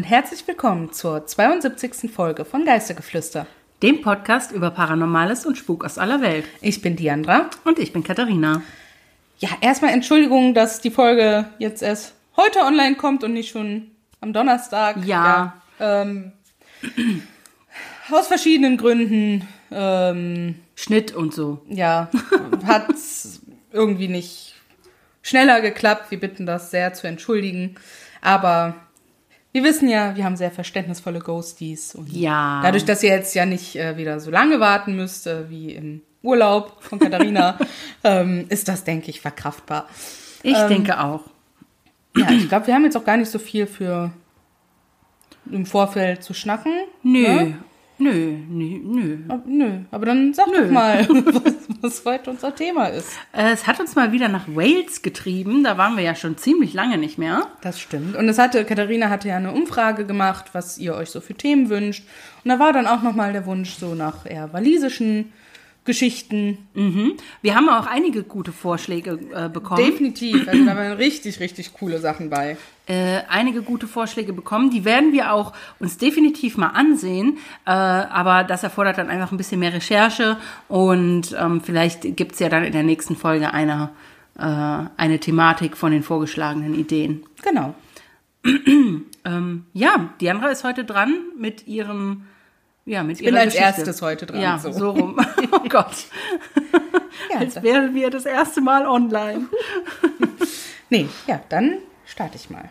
Und herzlich willkommen zur 72. Folge von Geistergeflüster. Dem Podcast über Paranormales und Spuk aus aller Welt. Ich bin Diandra. Und ich bin Katharina. Ja, erstmal Entschuldigung, dass die Folge jetzt erst heute online kommt und nicht schon am Donnerstag. Ja. ja ähm, aus verschiedenen Gründen. Ähm, Schnitt und so. Ja, hat irgendwie nicht schneller geklappt. Wir bitten das sehr zu entschuldigen. Aber wir wissen ja, wir haben sehr verständnisvolle Ghosties. Und ja. Dadurch, dass ihr jetzt ja nicht äh, wieder so lange warten müsst, äh, wie im Urlaub von Katharina, ähm, ist das, denke ich, verkraftbar. Ich ähm, denke auch. Ja, ich glaube, wir haben jetzt auch gar nicht so viel für im Vorfeld zu schnacken. Nö, ne? Nö, nö, nö. Aber, nö, aber dann sag nö. doch mal, was, was, heute unser Thema ist. Äh, es hat uns mal wieder nach Wales getrieben. Da waren wir ja schon ziemlich lange nicht mehr. Das stimmt. Und es hatte, Katharina hatte ja eine Umfrage gemacht, was ihr euch so für Themen wünscht. Und da war dann auch nochmal der Wunsch so nach eher walisischen Geschichten. Mhm. Wir haben auch einige gute Vorschläge äh, bekommen. Definitiv. Also da waren richtig, richtig coole Sachen bei. Äh, einige gute Vorschläge bekommen. Die werden wir auch uns definitiv mal ansehen. Äh, aber das erfordert dann einfach ein bisschen mehr Recherche. Und ähm, vielleicht es ja dann in der nächsten Folge eine, äh, eine Thematik von den vorgeschlagenen Ideen. Genau. ähm, ja, Diandra ist heute dran mit ihrem ja, mit ich bin als Geschichte. erstes heute dran. Ja, so, so rum. Oh Gott. ja, als wären wir das erste Mal online. nee, ja, dann starte ich mal.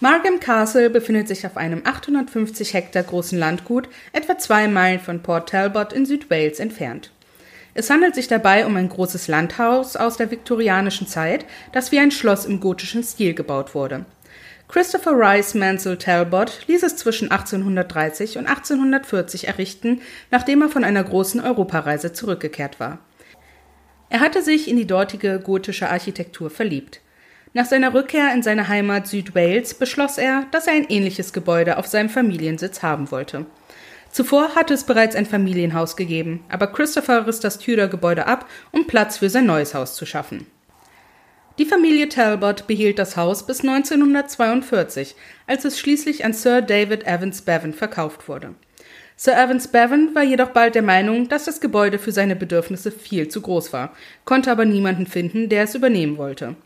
Margam Castle befindet sich auf einem 850 Hektar großen Landgut, etwa zwei Meilen von Port Talbot in Südwales entfernt. Es handelt sich dabei um ein großes Landhaus aus der viktorianischen Zeit, das wie ein Schloss im gotischen Stil gebaut wurde. Christopher Rice Mansell Talbot ließ es zwischen 1830 und 1840 errichten, nachdem er von einer großen Europareise zurückgekehrt war. Er hatte sich in die dortige gotische Architektur verliebt. Nach seiner Rückkehr in seine Heimat Südwales beschloss er, dass er ein ähnliches Gebäude auf seinem Familiensitz haben wollte. Zuvor hatte es bereits ein Familienhaus gegeben, aber Christopher riss das Tudor-Gebäude ab, um Platz für sein neues Haus zu schaffen. Die Familie Talbot behielt das Haus bis 1942, als es schließlich an Sir David Evans Bevan verkauft wurde. Sir Evans Bevan war jedoch bald der Meinung, dass das Gebäude für seine Bedürfnisse viel zu groß war, konnte aber niemanden finden, der es übernehmen wollte.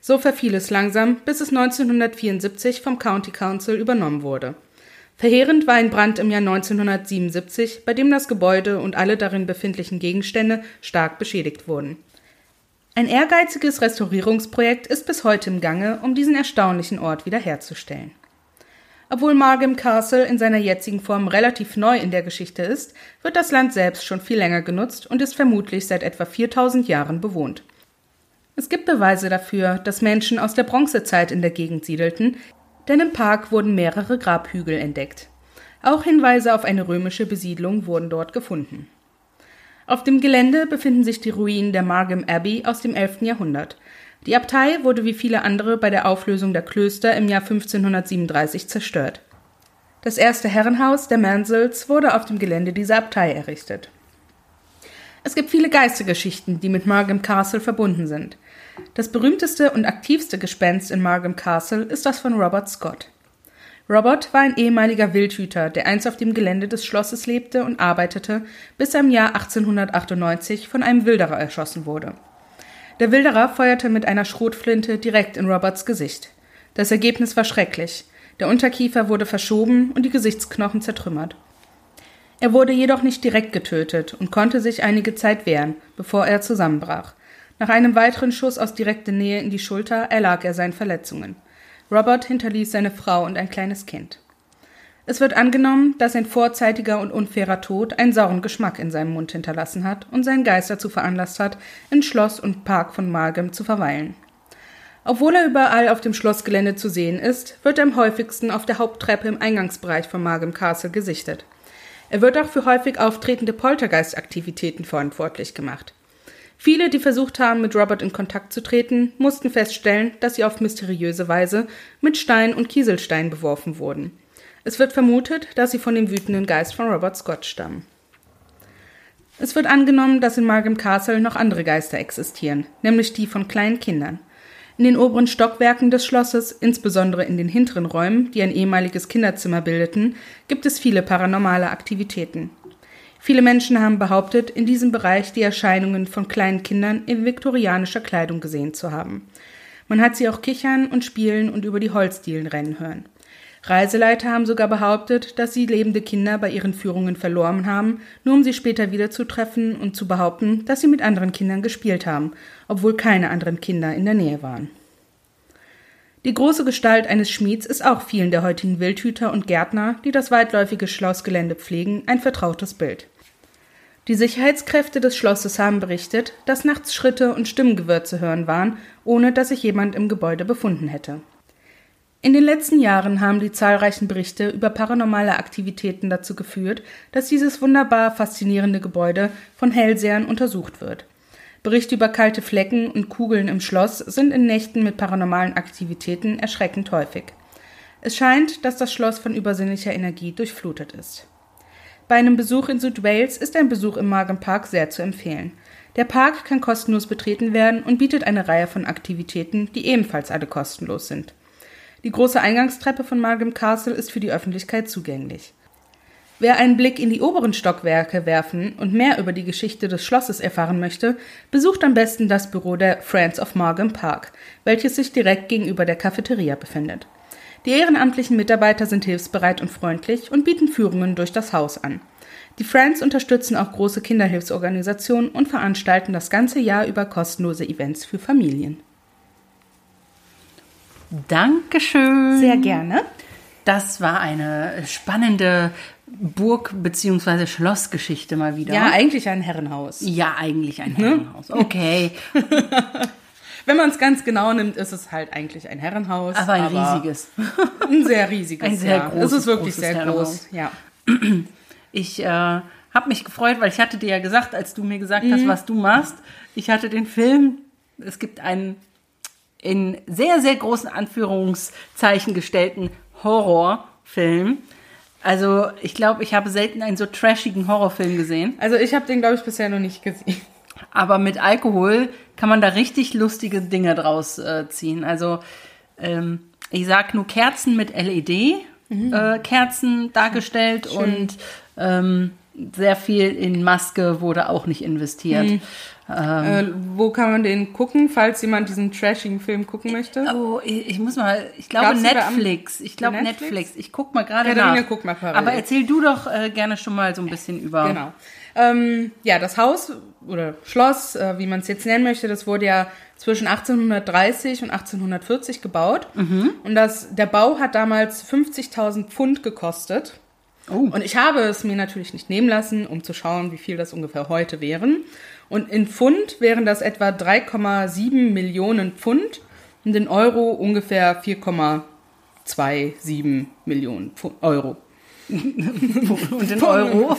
So verfiel es langsam, bis es 1974 vom County Council übernommen wurde. Verheerend war ein Brand im Jahr 1977, bei dem das Gebäude und alle darin befindlichen Gegenstände stark beschädigt wurden. Ein ehrgeiziges Restaurierungsprojekt ist bis heute im Gange, um diesen erstaunlichen Ort wiederherzustellen. Obwohl Margam Castle in seiner jetzigen Form relativ neu in der Geschichte ist, wird das Land selbst schon viel länger genutzt und ist vermutlich seit etwa 4000 Jahren bewohnt. Es gibt Beweise dafür, dass Menschen aus der Bronzezeit in der Gegend siedelten, denn im Park wurden mehrere Grabhügel entdeckt. Auch Hinweise auf eine römische Besiedlung wurden dort gefunden. Auf dem Gelände befinden sich die Ruinen der Margam Abbey aus dem 11. Jahrhundert. Die Abtei wurde wie viele andere bei der Auflösung der Klöster im Jahr 1537 zerstört. Das erste Herrenhaus der Mansels wurde auf dem Gelände dieser Abtei errichtet. Es gibt viele Geistergeschichten, die mit Margam Castle verbunden sind. Das berühmteste und aktivste Gespenst in Margam Castle ist das von Robert Scott. Robert war ein ehemaliger Wildhüter, der einst auf dem Gelände des Schlosses lebte und arbeitete, bis er im Jahr 1898 von einem Wilderer erschossen wurde. Der Wilderer feuerte mit einer Schrotflinte direkt in Roberts Gesicht. Das Ergebnis war schrecklich. Der Unterkiefer wurde verschoben und die Gesichtsknochen zertrümmert. Er wurde jedoch nicht direkt getötet und konnte sich einige Zeit wehren, bevor er zusammenbrach. Nach einem weiteren Schuss aus direkter Nähe in die Schulter erlag er seinen Verletzungen. Robert hinterließ seine Frau und ein kleines Kind. Es wird angenommen, dass ein vorzeitiger und unfairer Tod einen sauren Geschmack in seinem Mund hinterlassen hat und seinen Geist dazu veranlasst hat, in Schloss und Park von Margam zu verweilen. Obwohl er überall auf dem Schlossgelände zu sehen ist, wird er am häufigsten auf der Haupttreppe im Eingangsbereich von Margam Castle gesichtet. Er wird auch für häufig auftretende Poltergeistaktivitäten verantwortlich gemacht. Viele, die versucht haben, mit Robert in Kontakt zu treten, mussten feststellen, dass sie auf mysteriöse Weise mit Stein und Kieselstein beworfen wurden. Es wird vermutet, dass sie von dem wütenden Geist von Robert Scott stammen. Es wird angenommen, dass in Margam Castle noch andere Geister existieren, nämlich die von kleinen Kindern. In den oberen Stockwerken des Schlosses, insbesondere in den hinteren Räumen, die ein ehemaliges Kinderzimmer bildeten, gibt es viele paranormale Aktivitäten. Viele Menschen haben behauptet, in diesem Bereich die Erscheinungen von kleinen Kindern in viktorianischer Kleidung gesehen zu haben. Man hat sie auch kichern und spielen und über die Holzdielen rennen hören. Reiseleiter haben sogar behauptet, dass sie lebende Kinder bei ihren Führungen verloren haben, nur um sie später wieder zu treffen und zu behaupten, dass sie mit anderen Kindern gespielt haben, obwohl keine anderen Kinder in der Nähe waren. Die große Gestalt eines Schmieds ist auch vielen der heutigen Wildhüter und Gärtner, die das weitläufige Schlossgelände pflegen, ein vertrautes Bild. Die Sicherheitskräfte des Schlosses haben berichtet, dass nachts Schritte und Stimmengewirr zu hören waren, ohne dass sich jemand im Gebäude befunden hätte. In den letzten Jahren haben die zahlreichen Berichte über paranormale Aktivitäten dazu geführt, dass dieses wunderbar faszinierende Gebäude von Hellsehern untersucht wird. Berichte über kalte Flecken und Kugeln im Schloss sind in Nächten mit paranormalen Aktivitäten erschreckend häufig. Es scheint, dass das Schloss von übersinnlicher Energie durchflutet ist. Bei einem Besuch in Südwales ist ein Besuch im Margam Park sehr zu empfehlen. Der Park kann kostenlos betreten werden und bietet eine Reihe von Aktivitäten, die ebenfalls alle kostenlos sind. Die große Eingangstreppe von Margam Castle ist für die Öffentlichkeit zugänglich. Wer einen Blick in die oberen Stockwerke werfen und mehr über die Geschichte des Schlosses erfahren möchte, besucht am besten das Büro der Friends of Margam Park, welches sich direkt gegenüber der Cafeteria befindet. Die ehrenamtlichen Mitarbeiter sind hilfsbereit und freundlich und bieten Führungen durch das Haus an. Die Friends unterstützen auch große Kinderhilfsorganisationen und veranstalten das ganze Jahr über kostenlose Events für Familien. Dankeschön. Sehr gerne. Das war eine spannende Burg- bzw. Schlossgeschichte mal wieder. Ja, eigentlich ein Herrenhaus. Ja, eigentlich ein Herrenhaus. Okay. Wenn man es ganz genau nimmt, ist es halt eigentlich ein Herrenhaus. Aber ein riesiges. Ein sehr riesiges. Ein sehr ja. großes, Es ist wirklich sehr Herrenhaus. groß. Ja. Ich äh, habe mich gefreut, weil ich hatte dir ja gesagt, als du mir gesagt Mhm. hast, was du machst, ich hatte den Film, es gibt einen in sehr, sehr großen Anführungszeichen gestellten Horrorfilm. Also ich glaube, ich habe selten einen so trashigen Horrorfilm gesehen. Also ich habe den, glaube ich, bisher noch nicht gesehen. Aber mit Alkohol kann man da richtig lustige Dinge draus äh, ziehen. Also ähm, ich sag nur Kerzen mit LED-Kerzen äh, Kerzen dargestellt und ähm, sehr viel in Maske wurde auch nicht investiert. Äh, wo kann man den gucken, falls jemand diesen trashigen Film gucken möchte? Oh, ich, ich muss mal, ich glaube Netflix. Ich glaube Netflix? Netflix? Ich guck mal gerade Katharina, nach. guck mal parallel. Aber erzähl du doch äh, gerne schon mal so ein bisschen über. Genau. Ähm, ja, das Haus oder Schloss, äh, wie man es jetzt nennen möchte, das wurde ja zwischen 1830 und 1840 gebaut. Und das, der Bau hat damals 50.000 Pfund gekostet. Oh. Und ich habe es mir natürlich nicht nehmen lassen, um zu schauen, wie viel das ungefähr heute wären. Und in Pfund wären das etwa 3,7 Millionen Pfund und in Euro ungefähr 4,27 Millionen Pfund, Euro. Und in Euro.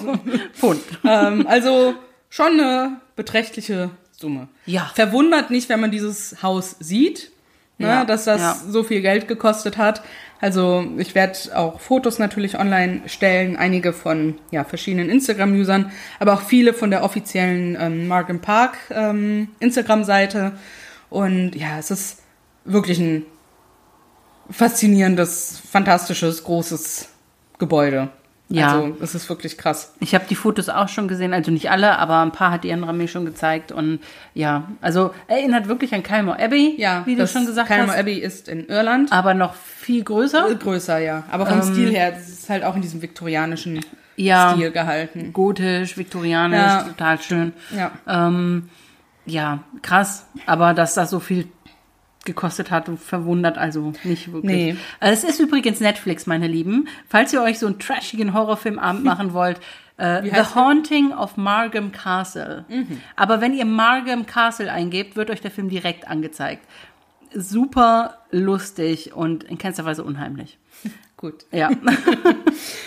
Pfund. ähm, also schon eine beträchtliche Summe. Ja. Verwundert nicht, wenn man dieses Haus sieht, ne, Ja, dass das ja. so viel Geld gekostet hat. Also ich werde auch Fotos natürlich online stellen, einige von ja, verschiedenen Instagram-Usern, aber auch viele von der offiziellen ähm, Markham Park ähm, Instagram-Seite. Und ja, es ist wirklich ein faszinierendes, fantastisches, großes Gebäude. Ja. Also es ist wirklich krass. Ich habe die Fotos auch schon gesehen, also nicht alle, aber ein paar hat die Andra mir schon gezeigt. Und ja, also erinnert wirklich an Kalmar Abbey, Ja, wie du schon gesagt Kalmar hast. Abbey ist in Irland. Aber noch viel größer. Größer, ja. Aber vom Stil her, das ist halt auch in diesem viktorianischen Ähm, Ja. Stil gehalten. Gotisch, viktorianisch, Ja. total schön. Ja. Ähm, ja, krass. Aber dass das so viel gekostet hat, verwundert also nicht wirklich. Nee. Also es ist übrigens Netflix, meine Lieben. Falls ihr euch so einen trashigen Horrorfilmabend machen wollt, äh, The? Haunting of Margam Castle. Aber wenn ihr Margam Castle eingebt, wird euch der Film direkt angezeigt. Super lustig und in keinster Weise unheimlich. Gut. Ja.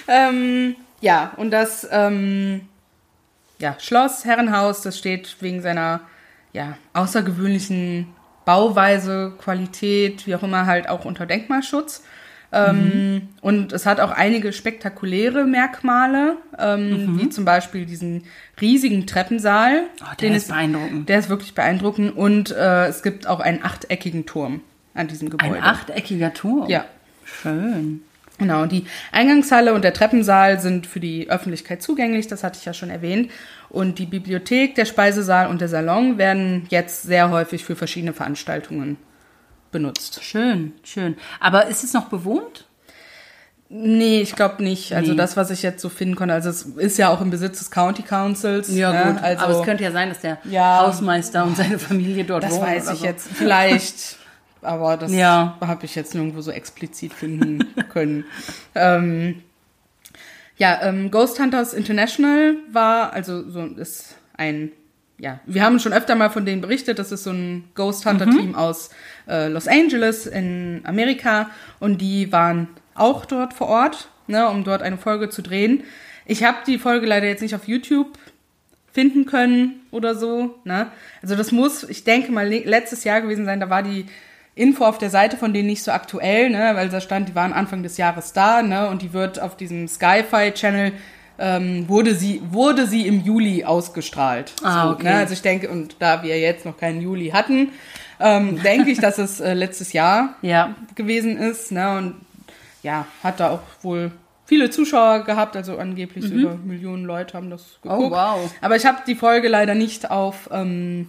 Ähm, ja, und das ähm, ja, Schloss, Herrenhaus, das steht wegen seiner ja, außergewöhnlichen Bauweise, Qualität, wie auch immer, halt auch unter Denkmalschutz. Ähm, Und es hat auch einige spektakuläre Merkmale, ähm, wie zum Beispiel diesen riesigen Treppensaal. Oh, der den ist beeindruckend. Der ist wirklich beeindruckend. Und äh, es gibt auch einen achteckigen Turm an diesem Gebäude. Ein achteckiger Turm. Ja. Schön. Genau, die Eingangshalle und der Treppensaal sind für die Öffentlichkeit zugänglich, das hatte ich ja schon erwähnt. Und die Bibliothek, der Speisesaal und der Salon werden jetzt sehr häufig für verschiedene Veranstaltungen benutzt. Schön, schön. Aber ist es noch bewohnt? Nee, ich glaube nicht. Also Nee. das, was ich jetzt so finden konnte, also es ist ja auch im Besitz des County Councils. ne? Also aber es könnte ja sein, dass der Ja. Hausmeister und seine Familie dort das wohnen. weiß oder ich so. jetzt vielleicht, aber das Ja. habe ich jetzt nirgendwo so explizit finden können. ähm, ja, ähm, Ghost Hunters International war, also so ist ein, ja, wir haben schon öfter mal von denen berichtet, das ist so ein Ghost Hunter Team aus äh, Los Angeles in Amerika und die waren auch dort vor Ort, ne, um dort eine Folge zu drehen. Ich habe die Folge leider jetzt nicht auf YouTube finden können oder so. Ne? Also das muss, ich denke mal, le- letztes Jahr gewesen sein, da war die Info auf der Seite von denen nicht so aktuell, ne? weil da stand, die waren Anfang des Jahres da ne? und die wird auf diesem Sci-Fi-Channel, ähm, wurde, sie, wurde sie im Juli ausgestrahlt. Ah, so, okay. ne? Also ich denke, und da wir jetzt noch keinen Juli hatten, ähm, denke ich, dass es äh, letztes Jahr Ja. gewesen ist. Ne? Und ja, hat da auch wohl viele Zuschauer gehabt, also angeblich so über Millionen Leute haben das geguckt. Mhm. Oh, wow. Aber ich habe die Folge leider nicht auf ähm,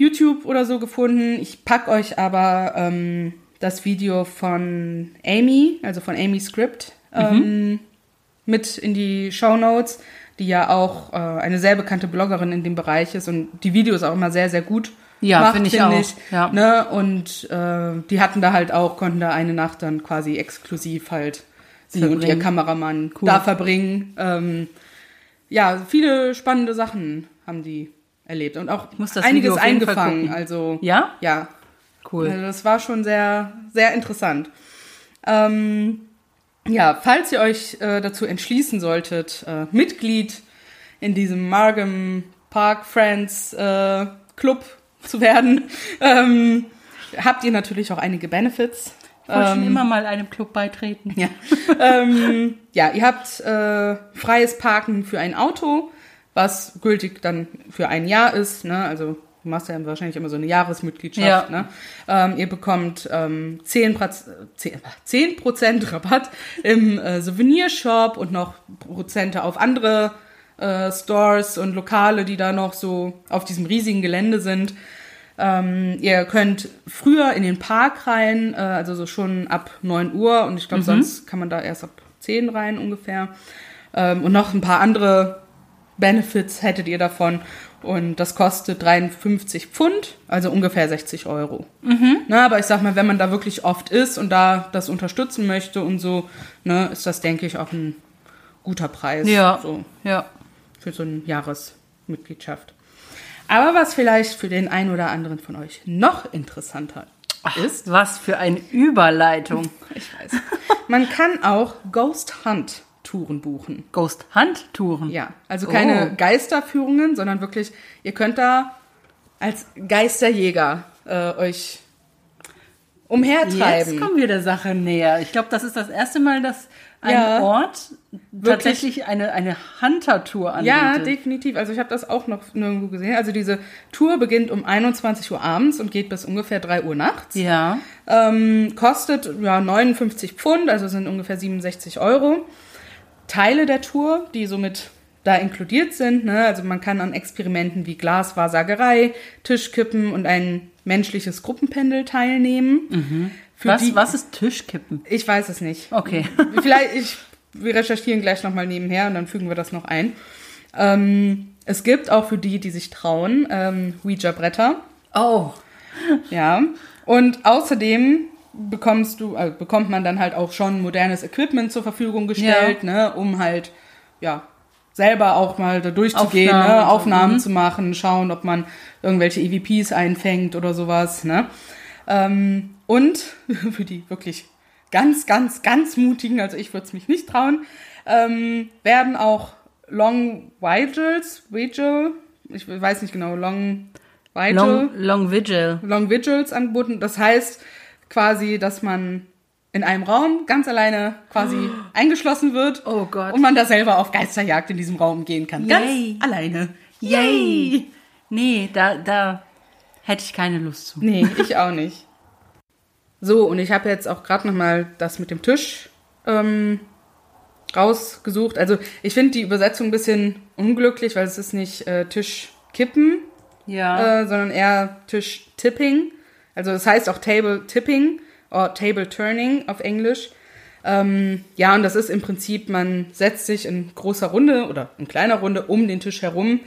YouTube oder so gefunden. Ich pack euch aber ähm, das Video von Amy, also von Amy Script, ähm, Mhm. mit in die Show Notes, die ja auch äh, eine sehr bekannte Bloggerin in dem Bereich ist und die Videos auch immer sehr, sehr gut Ja, macht, finde ich find auch, Ich, ja. ne? Und äh, die hatten da halt auch, konnten da eine Nacht dann quasi exklusiv halt sie und ihr Verbringen. Kameramann Cool. da verbringen. Ähm, ja, viele spannende Sachen haben die erlebt und auch muss das einiges eingefangen. Also Ja? ja, Cool. also das war schon sehr, sehr interessant. Ähm, ja, falls ihr euch äh, dazu entschließen solltet, äh, Mitglied in diesem Margam Park Friends äh, Club zu werden, ähm, habt ihr natürlich auch einige Benefits. Ich wollte Ähm, schon immer mal einem Club beitreten. ja. ähm, ja, ihr habt äh, freies Parken für ein Auto, was gültig dann für ein Jahr ist. Ne? Also du machst ja wahrscheinlich immer so eine Jahresmitgliedschaft. Ja. Ne? Ähm, ihr bekommt ähm, 10%, Praz- 10, 10 Rabatt im äh, Souvenirshop und noch Prozente auf andere äh, Stores und Lokale, die da noch so auf diesem riesigen Gelände sind. Ähm, ihr könnt früher in den Park rein, äh, also so schon ab 9 Uhr und ich glaube, sonst kann man da erst ab 10 rein ungefähr. Ähm, und noch ein paar andere Benefits hättet ihr davon. Und das kostet 53 Pfund, also ungefähr 60 Euro. Na, aber ich sag mal, wenn man da wirklich oft ist und da das unterstützen möchte und so, ne, ist das, denke ich, auch ein guter Preis. Ja. So Ja. für so eine Jahresmitgliedschaft. Aber was vielleicht für den einen oder anderen von euch noch interessanter ist, Was für eine Überleitung. ich weiß, man kann auch Ghost Hunt Touren buchen. Ghost Hunt Touren. Ja, also keine Oh. Geisterführungen, sondern wirklich, ihr könnt da als Geisterjäger äh, euch umhertreiben. Jetzt kommen wir der Sache näher. Ich glaube, das ist das erste Mal, dass ein Ja. Ort tatsächlich eine, eine Hunter-Tour anbietet. Ja, definitiv. Also ich habe das auch noch nirgendwo gesehen. Also diese Tour beginnt um 21 Uhr abends und geht bis ungefähr 3 Uhr nachts. Ja. Ähm, kostet ja 59 Pfund, also sind ungefähr 67 Euro. Teile der Tour, die somit da inkludiert sind, ne? also man kann an Experimenten wie Glaswahrsagerei, Tischkippen und ein menschliches Gruppenpendel teilnehmen. Für Was, die, was ist Tischkippen? Ich weiß es nicht. Okay. Vielleicht, ich, wir recherchieren gleich nochmal nebenher und dann fügen wir das noch ein. Ähm, es gibt auch für die, die sich trauen, ähm, Ouija-Bretter. Oh. Ja. Und außerdem bekommst du, also bekommt man dann halt auch schon modernes Equipment zur Verfügung gestellt, ne, um halt, ja, selber auch mal da durchzugehen, Aufnahmen ne, Aufnahmen mhm. zu machen, schauen, ob man irgendwelche EVPs einfängt oder sowas, ne. Ähm, und für die wirklich ganz, ganz, ganz mutigen, also ich würde es mich nicht trauen, ähm, werden auch Long Vigils, Vigil, ich weiß nicht genau, Long Vigil. Long, Long Vigil. Long Vigils angeboten. Das heißt quasi, dass man in einem Raum ganz alleine quasi eingeschlossen wird. Oh Gott. Und man da selber auf Geisterjagd in diesem Raum gehen kann. Ganz Yay. alleine. Yay! Nee, da, da hätte ich keine Lust zu. Nee, ich auch nicht. So, und ich habe jetzt auch gerade noch mal das mit dem Tisch ähm, rausgesucht. Also ich finde die Übersetzung ein bisschen unglücklich, weil es ist nicht äh, Tisch kippen, Ja. äh, sondern eher Tisch tipping. Also das heißt auch Table tipping oder Table turning auf Englisch. Ähm, ja, und das ist im Prinzip, man setzt sich in großer Runde oder in kleiner Runde um den Tisch herum,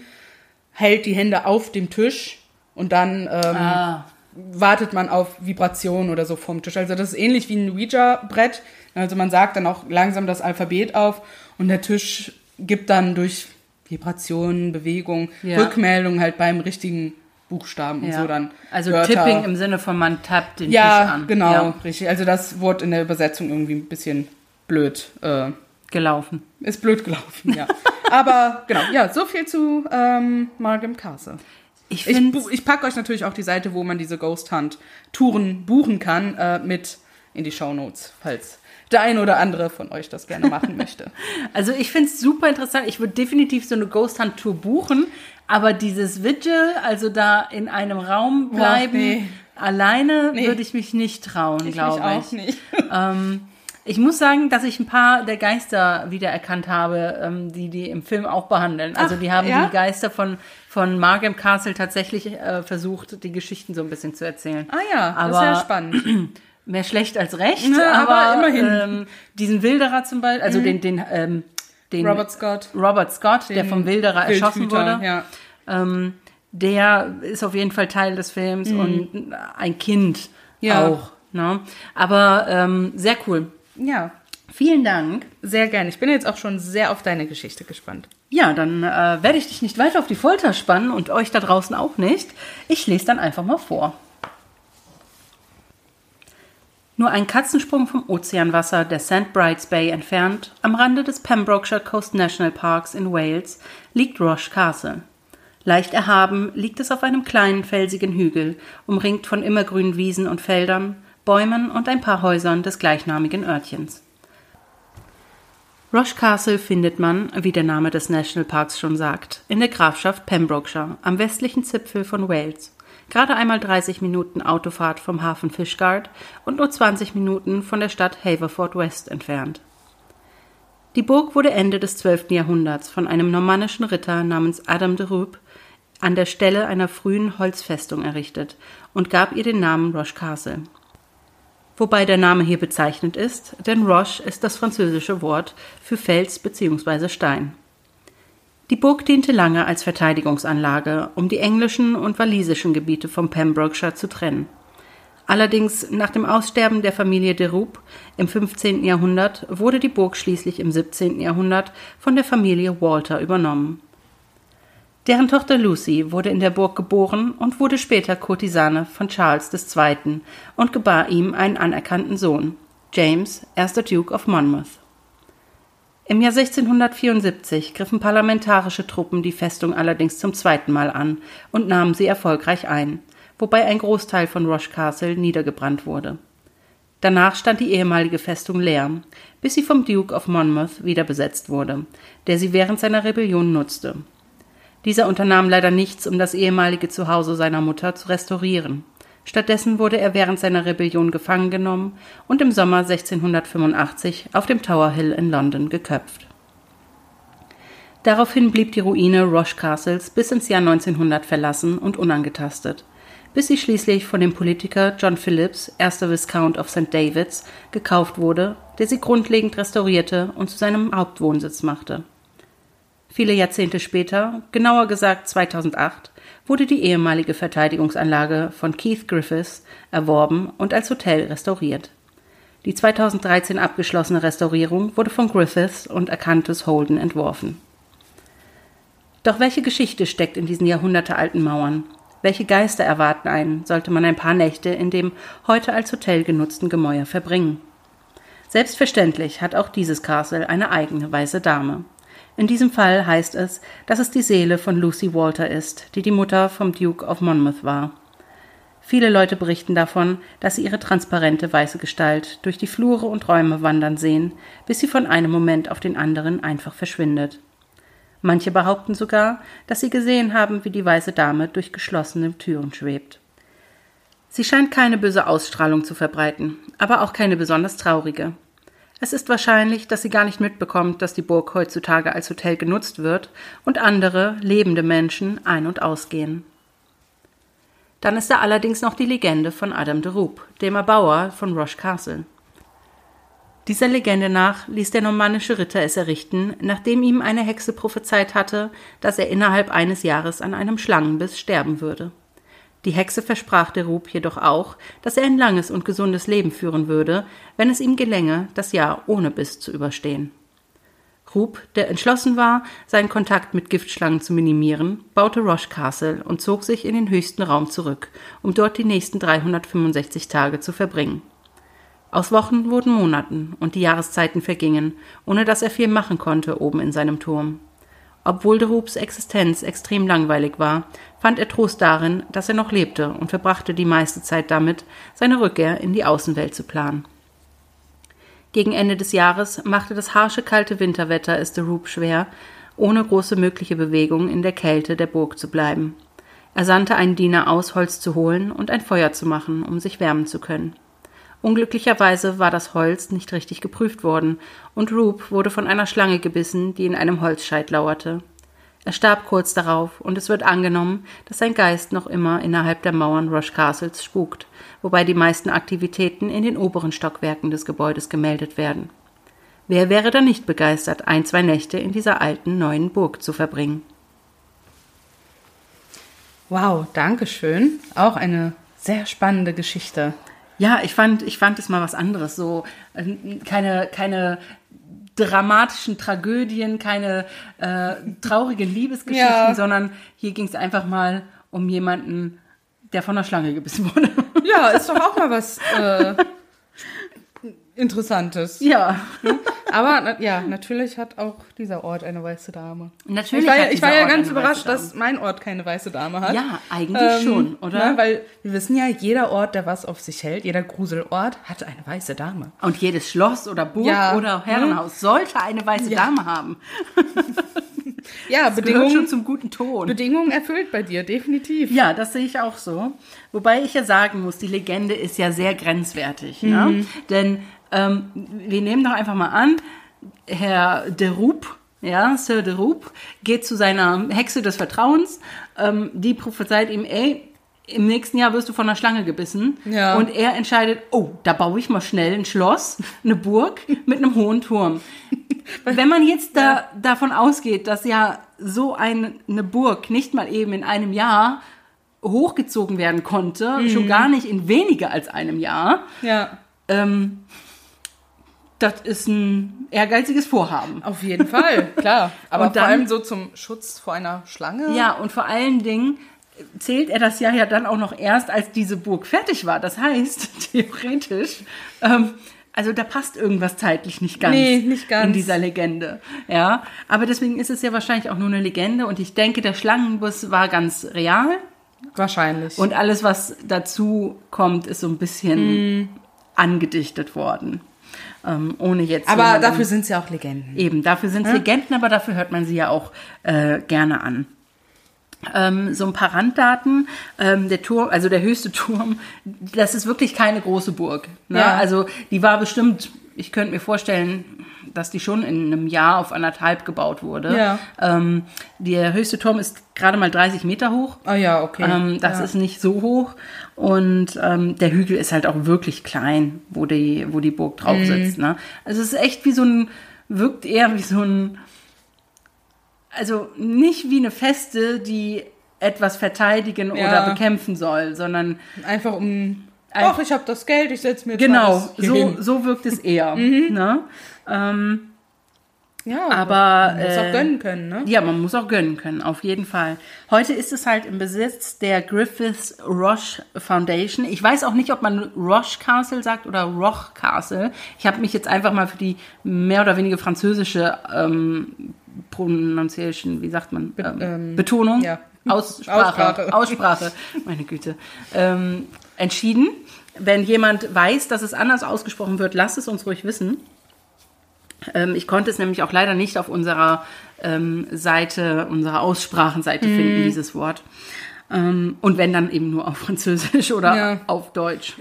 hält die Hände auf dem Tisch und dann ähm, ah, wartet man auf Vibrationen oder so vom Tisch. Also das ist ähnlich wie ein Ouija-Brett. Also man sagt dann auch langsam das Alphabet auf und der Tisch gibt dann durch Vibrationen, Bewegung, Ja. Rückmeldungen halt beim richtigen Buchstaben und ja. so dann. also Tipping Tipping im Sinne von man tappt den Tisch Ja, an. genau, Ja, richtig. Also das wurde in der Übersetzung irgendwie ein bisschen blöd. Äh, gelaufen. ist blöd gelaufen, ja. Aber genau, ja, so viel zu ähm, Margam Castle. Ich Ich, ich packe euch natürlich auch die Seite, wo man diese Ghost Hunt Touren buchen kann, äh, mit in die Show Notes, falls der ein oder andere von euch das gerne machen möchte. Also ich finde es super interessant. Ich würde definitiv so eine Ghost Hunt Tour buchen, aber dieses Vigil, also da in einem Raum Boah, bleiben, nee. alleine Nee. würde ich mich nicht trauen, Ich glaube mich ich. auch nicht. Ähm, ich muss sagen, dass ich ein paar der Geister wiedererkannt habe, ähm, die die im Film auch behandeln. Also Ach, die haben ja? die Geister von, von Margam Castle tatsächlich äh, versucht, die Geschichten so ein bisschen zu erzählen. Ah ja, das ist Aber- ja spannend. Mehr schlecht als recht, Na, aber aber, immerhin. Ähm, diesen Wilderer zum Beispiel, also den, den, ähm, den Robert Scott. Robert Scott, der den vom Wilderer erschossen Wildhüter, wurde, Ja. ähm, der ist auf jeden Fall Teil des Films und ein Kind Mhm. Ja. auch. Ne? Aber ähm, sehr cool. ja, Vielen Dank. sehr gerne. Ich bin jetzt auch schon sehr auf deine Geschichte gespannt. Ja, dann äh, werde ich dich nicht weiter auf die Folter spannen und euch da draußen auch nicht. Ich lese dann einfach mal vor. Nur ein Katzensprung vom Ozeanwasser der St. Bride's Bay entfernt, am Rande des Pembrokeshire Coast National Parks in Wales, liegt Roche Castle. Leicht erhaben liegt es auf einem kleinen felsigen Hügel, umringt von immergrünen Wiesen und Feldern, Bäumen und ein paar Häusern des gleichnamigen Örtchens. Roche Castle findet man, wie der Name des Nationalparks schon sagt, in der Grafschaft Pembrokeshire, am westlichen Zipfel von Wales. Gerade einmal 30 Minuten Autofahrt vom Hafen Fishguard und nur 20 Minuten von der Stadt Haverford West entfernt. Die Burg wurde Ende des 12. Jahrhunderts von einem normannischen Ritter namens Adam de Rup an der Stelle einer frühen Holzfestung errichtet und gab ihr den Namen Roche Castle. Wobei der Name hier bezeichnet ist, denn Roche ist das französische Wort für Fels bzw. Stein. Die Burg diente lange als Verteidigungsanlage, um die englischen und walisischen Gebiete vom Pembrokeshire zu trennen. Allerdings nach dem Aussterben der Familie de Roop im 15. Jahrhundert wurde die Burg schließlich im 17. Jahrhundert von der Familie Walter übernommen. Deren Tochter Lucy wurde in der Burg geboren und wurde später Kurtisane von Charles II. und gebar ihm einen anerkannten Sohn, James, erster Duke of Monmouth. Im Jahr 1674 griffen parlamentarische Truppen die Festung allerdings zum zweiten Mal an und nahmen sie erfolgreich ein, wobei ein Großteil von Roche Castle niedergebrannt wurde. Danach stand die ehemalige Festung leer, bis sie vom Duke of Monmouth wieder besetzt wurde, der sie während seiner Rebellion nutzte. Dieser unternahm leider nichts, um das ehemalige Zuhause seiner Mutter zu restaurieren. Stattdessen wurde er während seiner Rebellion gefangen genommen und im Sommer 1685 auf dem Tower Hill in London geköpft. Daraufhin blieb die Ruine Roche Castles bis ins Jahr 1900 verlassen und unangetastet, bis sie schließlich von dem Politiker John Phillips, erster Viscount of St. Davids, gekauft wurde, der sie grundlegend restaurierte und zu seinem Hauptwohnsitz machte. Viele Jahrzehnte später, genauer gesagt 2008, wurde die ehemalige Verteidigungsanlage von Keith Griffiths erworben und als Hotel restauriert. Die 2013 abgeschlossene Restaurierung wurde von Griffiths und Acanthus Holden entworfen. Doch welche Geschichte steckt in diesen jahrhundertealten Mauern? Welche Geister erwarten einen, sollte man ein paar Nächte in dem heute als Hotel genutzten Gemäuer verbringen? Selbstverständlich hat auch dieses Castle eine eigene weiße Dame. In diesem Fall heißt es, dass es die Seele von Lucy Walter ist, die die Mutter vom Duke of Monmouth war. Viele Leute berichten davon, dass sie ihre transparente weiße Gestalt durch die Flure und Räume wandern sehen, bis sie von einem Moment auf den anderen einfach verschwindet. Manche behaupten sogar, dass sie gesehen haben, wie die weiße Dame durch geschlossene Türen schwebt. Sie scheint keine böse Ausstrahlung zu verbreiten, aber auch keine besonders traurige. Es ist wahrscheinlich, dass sie gar nicht mitbekommt, dass die Burg heutzutage als Hotel genutzt wird und andere, lebende Menschen ein- und ausgehen. Dann ist da allerdings noch die Legende von Adam de Roop, dem Erbauer von Roche Castle. Dieser Legende nach ließ der normannische Ritter es errichten, nachdem ihm eine Hexe prophezeit hatte, dass er innerhalb eines Jahres an einem Schlangenbiss sterben würde. Die Hexe versprach de Roop jedoch auch, dass er ein langes und gesundes Leben führen würde, wenn es ihm gelänge, das Jahr ohne Biss zu überstehen. Roop, der entschlossen war, seinen Kontakt mit Giftschlangen zu minimieren, baute Roche Castle und zog sich in den höchsten Raum zurück, um dort die nächsten 365 Tage zu verbringen. Aus Wochen wurden Monaten und die Jahreszeiten vergingen, ohne dass er viel machen konnte oben in seinem Turm. Obwohl de Roops Existenz extrem langweilig war, fand er Trost darin, dass er noch lebte und verbrachte die meiste Zeit damit, seine Rückkehr in die Außenwelt zu planen. Gegen Ende des Jahres machte das harsche, kalte Winterwetter es de Roop schwer, ohne große mögliche Bewegung in der Kälte der Burg zu bleiben. Er sandte einen Diener aus, Holz zu holen und ein Feuer zu machen, um sich wärmen zu können. Unglücklicherweise war das Holz nicht richtig geprüft worden, und Roop wurde von einer Schlange gebissen, die in einem Holzscheit lauerte. Er starb kurz darauf, und es wird angenommen, dass sein Geist noch immer innerhalb der Mauern Rush Castles spukt, wobei die meisten Aktivitäten in den oberen Stockwerken des Gebäudes gemeldet werden. Wer wäre da nicht begeistert, ein, zwei Nächte in dieser alten neuen Burg zu verbringen? Wow, danke schön. Auch eine sehr spannende Geschichte. Ja, ich fand, ich fand es mal was anderes. So äh, keine, keine dramatischen Tragödien, keine äh, traurigen Liebesgeschichten, ja. sondern hier ging es einfach mal um jemanden, der von einer Schlange gebissen wurde. Ja, ist doch auch mal was äh, Interessantes. Ja. Aber ja, natürlich hat auch dieser Ort eine weiße Dame. Natürlich. Ich war ja, ich war ja ganz überrascht, dass mein Ort keine weiße Dame hat. Ja, eigentlich ähm, schon, oder? Ne, weil wir wissen ja, jeder Ort, der was auf sich hält, jeder Gruselort, hat eine weiße Dame. Und jedes Schloss oder Burg ja. oder Herrenhaus hm? sollte eine weiße ja. Dame haben. ja, das Bedingungen schon zum guten Ton. Bedingungen erfüllt bei dir, definitiv. Ja, das sehe ich auch so. Wobei ich ja sagen muss, die Legende ist ja sehr grenzwertig. Ne? Mhm. Ne? Denn ähm, wir nehmen doch einfach mal an, Herr de Roop, ja, Sir de Roop, geht zu seiner Hexe des Vertrauens, ähm, die prophezeit ihm, ey, im nächsten Jahr wirst du von einer Schlange gebissen. Ja. Und er entscheidet, oh, da baue ich mal schnell ein Schloss, eine Burg mit einem hohen Turm. Wenn man jetzt da, ja. davon ausgeht, dass ja so ein, eine Burg nicht mal eben in einem Jahr hochgezogen werden konnte, mhm. schon gar nicht in weniger als einem Jahr, ja. ähm, das ist ein ehrgeiziges Vorhaben. Auf jeden Fall, klar. Aber dann, vor allem so zum Schutz vor einer Schlange. Ja, und vor allen Dingen zählt er das Jahr ja dann auch noch erst, als diese Burg fertig war. Das heißt, theoretisch, ähm, also da passt irgendwas zeitlich nicht ganz, nee, nicht ganz in dieser Legende. Ja, aber deswegen ist es ja wahrscheinlich auch nur eine Legende und ich denke, der Schlangenbus war ganz real. Wahrscheinlich. Und alles, was dazu kommt, ist so ein bisschen mm. angedichtet worden. Ähm, ohne jetzt. Aber dafür sind sie auch Legenden. Eben, dafür sind es ja? Legenden, aber dafür hört man sie ja auch äh, gerne an. Ähm, so ein paar Randdaten. Ähm, der Turm, also der höchste Turm, das ist wirklich keine große Burg. Ne? Ja. Also die war bestimmt, ich könnte mir vorstellen, dass die schon in einem Jahr auf anderthalb gebaut wurde. Ja. Ähm, der höchste Turm ist gerade mal 30 Meter hoch. Ah ja, okay. Ähm, das ja. ist nicht so hoch. Und ähm, der Hügel ist halt auch wirklich klein, wo die, wo die Burg drauf mhm. sitzt. Ne? Also es ist echt wie so ein, wirkt eher wie so ein, also nicht wie eine Feste, die etwas verteidigen ja. oder bekämpfen soll, sondern einfach um Ach, ich habe das Geld, ich setze mir Genau, so, so wirkt es eher. mhm. ne? Ähm, ja, aber man muss auch äh, gönnen können, ne? Ja, man muss auch gönnen können, auf jeden Fall. Heute ist es halt im Besitz der Griffiths Roche Foundation. Ich weiß auch nicht, ob man Roche Castle sagt oder Roche Castle. Ich habe mich jetzt einfach mal für die mehr oder weniger französische ähm, Pronunciation, wie sagt man, ähm, ähm, Betonung, ja. Aussprache, Aussprache. Aussprache, meine Güte, ähm, entschieden. Wenn jemand weiß, dass es anders ausgesprochen wird, lasst es uns ruhig wissen. Ähm, ich konnte es nämlich auch leider nicht auf unserer ähm, Seite, unserer Aussprachenseite Mhm. finden, dieses Wort. Ähm, und wenn dann eben nur auf Französisch oder Ja. auf Deutsch.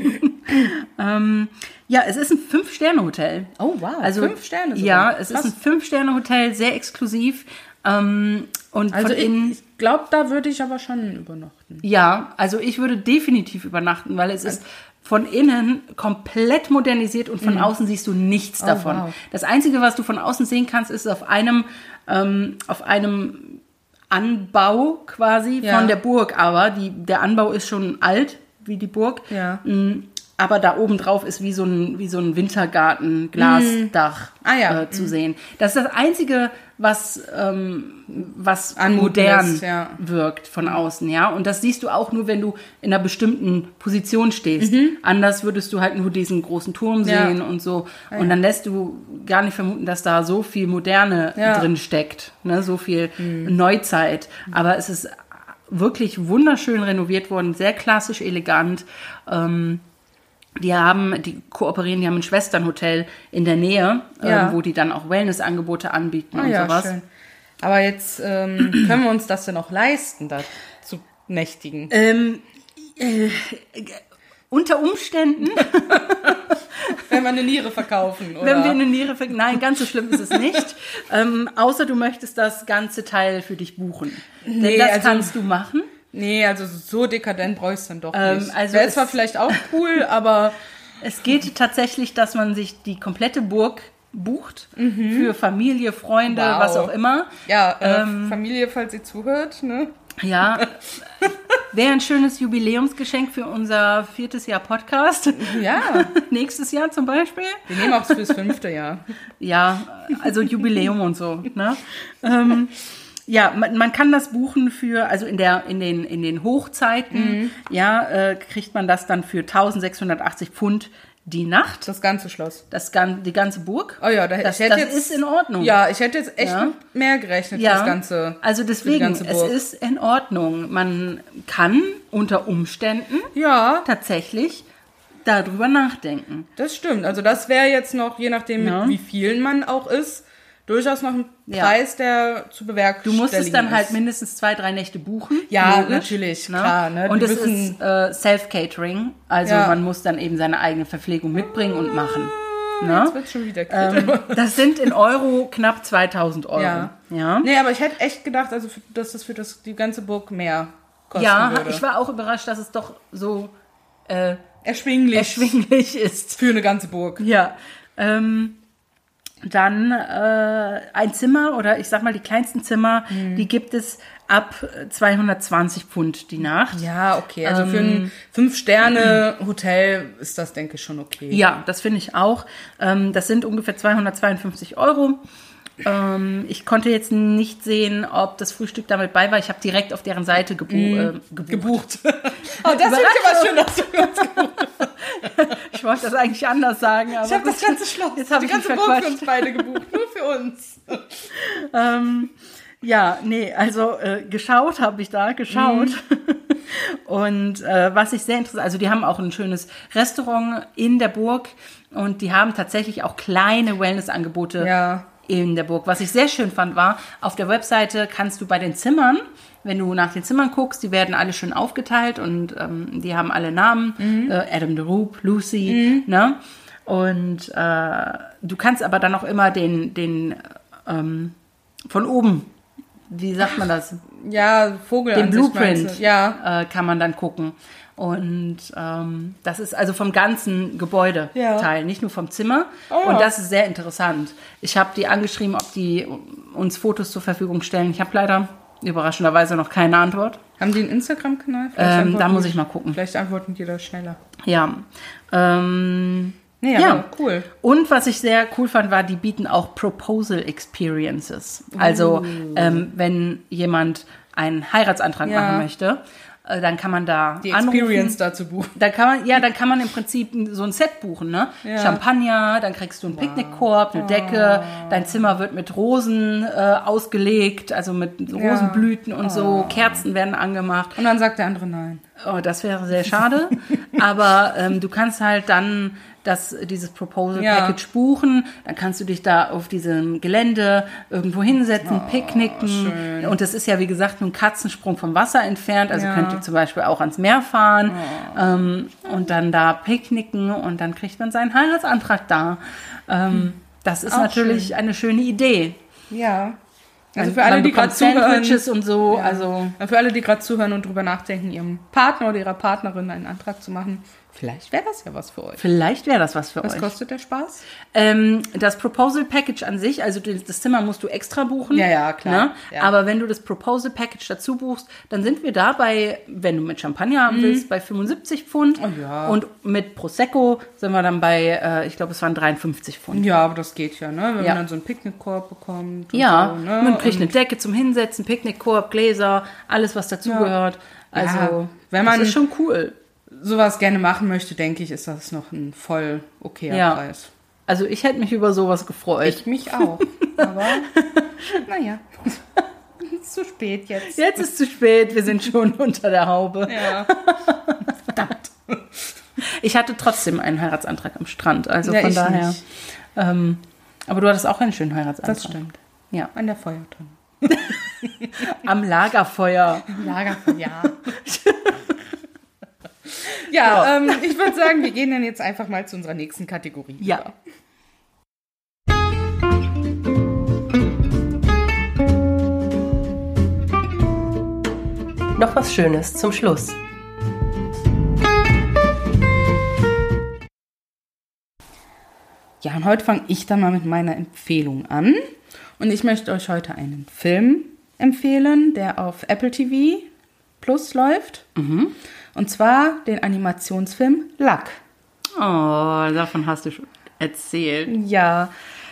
ähm, ja, es ist ein Fünf-Sterne-Hotel. Oh, wow. Also, Fünf Sterne sogar. Ja, es Krass. ist ein Fünf-Sterne-Hotel, sehr exklusiv. Ähm, und Also ich, ich glaube, da würde ich aber schon übernachten. ja, also ich würde definitiv übernachten, weil es ist von innen komplett modernisiert und von außen siehst du nichts davon. wow. Das Einzige, was du von außen sehen kannst, ist auf einem, ähm, auf einem Anbau quasi Ja. von der Burg, aber die, der Anbau ist schon alt, wie die Burg. Ja. Mm, Aber da oben drauf ist wie so ein, wie so ein Wintergarten, Glasdach Ah, ja. äh, zu sehen. Das ist das Einzige, was, ähm, was Anmutend modern ist, ja. wirkt von außen, ja. Und das siehst du auch nur, wenn du in einer bestimmten Position stehst. Anders würdest du halt nur diesen großen Turm Mhm. Ja. sehen und so. Und dann lässt du gar nicht vermuten, dass da so viel Moderne Ja. Mhm. drin steckt, ne? so viel Neuzeit. Aber es ist wirklich wunderschön renoviert worden, sehr klassisch elegant. Ähm, die haben, die kooperieren, die haben ein Schwesternhotel in der Nähe, Ja. ähm, wo die dann auch Wellnessangebote anbieten Ah und ja, sowas. schön. Aber jetzt ähm, können wir uns das denn auch leisten, da zu nächtigen? Ähm, äh, unter Umständen, Wenn wir eine Niere verkaufen, oder? wenn wir eine Niere ver Nein, ganz so schlimm ist es nicht. ähm, außer du möchtest das ganze Teil für dich buchen. Nee, Denn das also- kannst du machen. Nee, also so dekadent brauche ich es dann doch Ähm, nicht. also Wäre zwar vielleicht auch cool, aber Es geht tatsächlich, dass man sich die komplette Burg bucht für Familie, Freunde, Mhm. Wow. was auch immer. ja, äh, Ähm, Familie, falls ihr zuhört, ne? Ja, wäre ein schönes Jubiläumsgeschenk für unser viertes Jahr Podcast. Ja, Nächstes Jahr zum Beispiel. wir nehmen auch fürs fünfte Jahr. Ja, also Jubiläum und so. Ne? Ähm, ja, man, man kann das buchen für, also in der in den in den Hochzeiten, ja, äh, kriegt man das dann für 1680 Pfund die Nacht. Das ganze Schloss. Das gan die ganze Burg. Oh ja, da, das, das jetzt, ist in Ordnung. Ja, ich hätte jetzt echt Ja. mehr gerechnet Ja, das ganze. also deswegen, ganze es ist in Ordnung. Man kann unter Umständen Ja, tatsächlich darüber nachdenken. das stimmt. Also das wäre jetzt noch, je nachdem, Ja. mit wie vielen man auch ist, durchaus noch ein Ja. Preis, der zu Du bewerkstelligen musstest dann halt ist. mindestens zwei, drei Nächte buchen. Ja, natürlich, klar, ne? Und es ist äh, Self-Catering, also Ja. man muss dann eben seine eigene Verpflegung mitbringen und machen. Jetzt Ne? wird schon wieder. Ähm, das sind in Euro knapp 2000 Euro. Ja. ja. Nee, aber ich hätte echt gedacht, also für, dass das für das, die ganze Burg mehr kosten Ja, würde. ich war auch überrascht, dass es doch so äh, Erschwinglich erschwinglich ist. für eine ganze Burg. Ja. Ähm, dann äh, ein Zimmer oder ich sag mal die kleinsten Zimmer, Mhm. die gibt es ab 220 Pfund die Nacht. Ja, okay. Also für Ähm. ein Fünf-Sterne-Hotel ist das, denke ich, schon okay. Ja, das finde ich auch. Ähm, das sind ungefähr 252 Euro. Ähm, ich konnte jetzt nicht sehen, ob das Frühstück damit bei war. Ich habe direkt auf deren Seite gebu äh, gebucht. Gebucht. oh, das ich aber schön, dass du uns gebucht Ich wollte das eigentlich anders sagen, aber Ich habe das ganze Schloss, Jetzt die ganze Burg für uns beide gebucht, nur für uns. Ähm, ja, nee, also äh, geschaut habe ich da, geschaut. Und äh, was ich sehr interessant, also die haben auch ein schönes Restaurant in der Burg und die haben tatsächlich auch kleine Wellnessangebote Ja. In der Burg. Was ich sehr schön fand, war, auf der Webseite kannst du bei den Zimmern, wenn du nach den Zimmern guckst, die werden alle schön aufgeteilt und ähm, die haben alle Namen. Äh, Adam de Roop, Lucy, ne? Und äh, du kannst aber dann auch immer den, den ähm, von oben, wie sagt man das? Ja, Vogel Den Blueprint? Ja. äh, kann man dann gucken. Und ähm, das ist also vom ganzen Gebäude Ja. Teil, nicht nur vom Zimmer. Oh ja. Und das ist sehr interessant. Ich habe die angeschrieben, ob die uns Fotos zur Verfügung stellen. Ich habe leider überraschenderweise noch keine Antwort. Haben die einen Instagram-Kanal? Ähm, da muss ich mal gucken. Vielleicht antworten die da schneller. Ja. Ähm, Nee, Ja. cool. Und was ich sehr cool fand, war, die bieten auch Proposal Experiences. Also, ähm, wenn jemand einen Heiratsantrag Ja. machen möchte, dann kann man da Die anrufen. Experience dazu buchen. Da kann man, ja, dann kann man im Prinzip so ein Set buchen, ne? Ja. Champagner, dann kriegst du einen Picknickkorb, eine Decke, dein Zimmer wird mit Rosen äh, ausgelegt, also mit Rosenblüten und so, Kerzen werden angemacht. Und dann sagt der andere nein. Oh, das wäre sehr schade. Aber ähm, du kannst halt dann das, dieses Proposal Ja. Package buchen. Dann kannst du dich da auf diesem Gelände irgendwo hinsetzen, picknicken. schön. Und das ist ja, wie gesagt, nur ein Katzensprung vom Wasser entfernt. Also Ja. könnt ihr zum Beispiel auch ans Meer fahren ähm, und dann da picknicken und dann kriegt man seinen Heiratsantrag da. Ähm, das ist Auch natürlich eine schöne Idee. Ja. Also für alle, die gerade zuhören. Und so. Ja. Also Für alle, die gerade zuhören und drüber nachdenken, ihrem Partner oder ihrer Partnerin einen Antrag zu machen, vielleicht wäre das ja was für euch. vielleicht wäre das was für Was euch. kostet der Spaß? Ähm, das Proposal Package an sich, also das Zimmer musst du extra buchen. Ja, ja, klar. Ne? Ja. Aber wenn du das Proposal Package dazu buchst, dann sind wir da bei, wenn du mit Champagner haben willst, bei 75 Pfund. Mhm. Oh ja. Und mit Prosecco sind wir dann bei, äh, ich glaube, es waren 53 Pfund. Ja, aber das geht ja, ne? Wenn Ja. man dann so einen Picknickkorb bekommt. und Ja, so, ne? man kriegt Und- eine Decke zum Hinsetzen, Picknickkorb, Gläser, alles, was dazugehört. Also, Ja, wenn man- das ist schon cool. Sowas gerne machen möchte, denke ich, ist das noch ein voll okayer Ja. Preis. Also, ich hätte mich über sowas gefreut. Ich mich auch. Aber naja. ist zu spät jetzt. Jetzt ist zu spät, wir sind schon unter der Haube. Ja. Ich hatte trotzdem einen Heiratsantrag am Strand, also Ja, von daher. Ähm, aber du hattest auch einen schönen Heiratsantrag. Das stimmt. Ja. An der Feuertonne. Am Lagerfeuer. Lager, ja. ja, ähm, ich würde sagen, wir gehen dann jetzt einfach mal zu unserer nächsten Kategorie. Ja. über. Noch was Schönes zum Schluss. Ja, und heute fange ich dann mal mit meiner Empfehlung an. Und ich möchte euch heute einen Film empfehlen, der auf Apple TV Plus läuft. Und zwar den Animationsfilm Luck. Oh, davon hast du schon erzählt. Ja,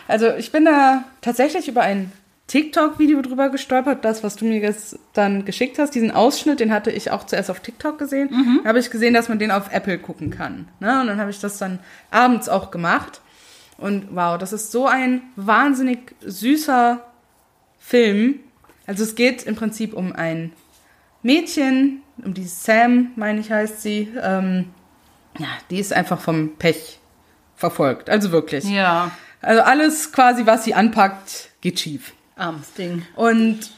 also ich bin da tatsächlich über ein TikTok-Video drüber gestolpert, das, was du mir jetzt dann geschickt hast. Diesen Ausschnitt, den hatte ich auch zuerst auf TikTok gesehen. Da habe ich gesehen, dass man den auf Apple gucken kann. Ne? Und dann habe ich das dann abends auch gemacht. Und wow, das ist so ein wahnsinnig süßer Film. Also es geht im Prinzip um ein Mädchen, um die Sam, meine ich, heißt sie. Ähm, ja, die ist einfach vom Pech verfolgt. Also wirklich. Ja, Also alles quasi, was sie anpackt, geht schief. armes Ding. Und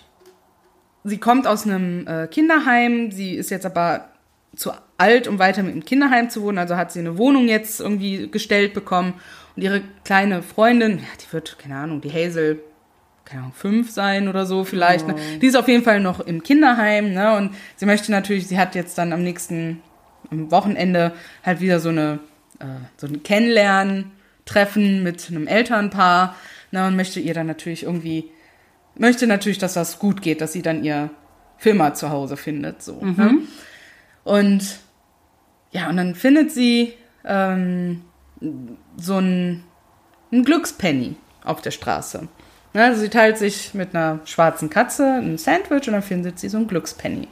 sie kommt aus einem äh, Kinderheim. Sie ist jetzt aber zu alt, um weiter mit dem Kinderheim zu wohnen. Also hat sie eine Wohnung jetzt irgendwie gestellt bekommen. Und ihre kleine Freundin, ja, die wird, keine Ahnung, die Hazel, keine Ahnung, fünf sein oder so vielleicht. Ne? Die ist auf jeden Fall noch im Kinderheim. Ne? Und sie möchte natürlich, sie hat jetzt dann am nächsten am Wochenende halt wieder so eine äh, so ein Kennenlernen-Treffen mit einem Elternpaar. Ne? Und möchte ihr dann natürlich irgendwie möchte natürlich, dass das gut geht, dass sie dann ihr Firma zu Hause findet. So, ne? Und ja, und dann findet sie ähm, so ein, ein Glückspenny auf der Straße. Also sie teilt sich mit einer schwarzen Katze ein Sandwich und dann findet sie so ein Glückspenny.